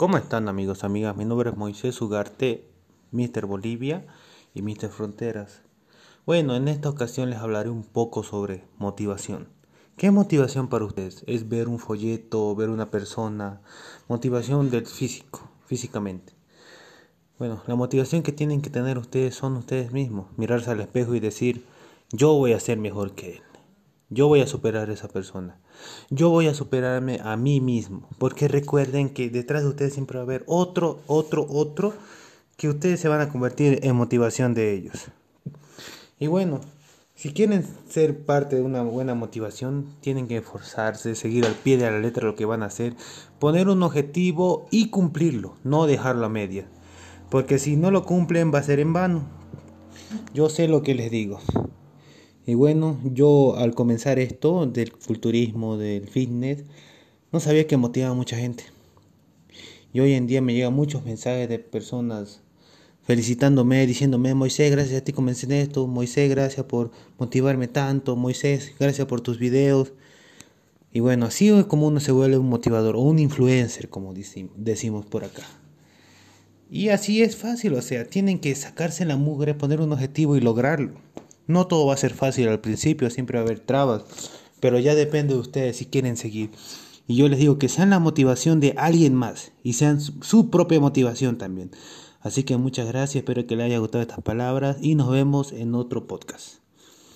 ¿Cómo están amigos, amigas? Mi nombre es Moisés Ugarte, Mr. Bolivia y Mr. Fronteras. Bueno, en esta ocasión les hablaré un poco sobre motivación. ¿Qué motivación para ustedes? ¿Es ver un folleto, ver una persona? Motivación del físico, físicamente. Bueno, la motivación que tienen que tener ustedes son ustedes mismos. Mirarse al espejo y decir, yo voy a ser mejor que él. Yo voy a superar a esa persona. Yo voy a superarme a mí mismo. Porque recuerden que detrás de ustedes siempre va a haber otro, otro, otro que ustedes se van a convertir en motivación de ellos. Y bueno, si quieren ser parte de una buena motivación, tienen que esforzarse, seguir al pie de la letra lo que van a hacer, poner un objetivo y cumplirlo, no dejarlo a media. Porque si no lo cumplen va a ser en vano. Yo sé lo que les digo. Y bueno, yo al comenzar esto del culturismo, del fitness, no sabía que motivaba a mucha gente. Y hoy en día me llegan muchos mensajes de personas felicitándome, diciéndome, Moisés, gracias a ti comencé en esto, Moisés, gracias por motivarme tanto, Moisés, gracias por tus videos. Y bueno, así es como uno se vuelve un motivador o un influencer, como decimos por acá. Y así es fácil, o sea, tienen que sacarse la mugre, poner un objetivo y lograrlo. No todo va a ser fácil al principio, siempre va a haber trabas, pero ya depende de ustedes si quieren seguir. Y yo les digo que sean la motivación de alguien más y sean su propia motivación también. Así que muchas gracias, espero que les haya gustado estas palabras y nos vemos en otro podcast.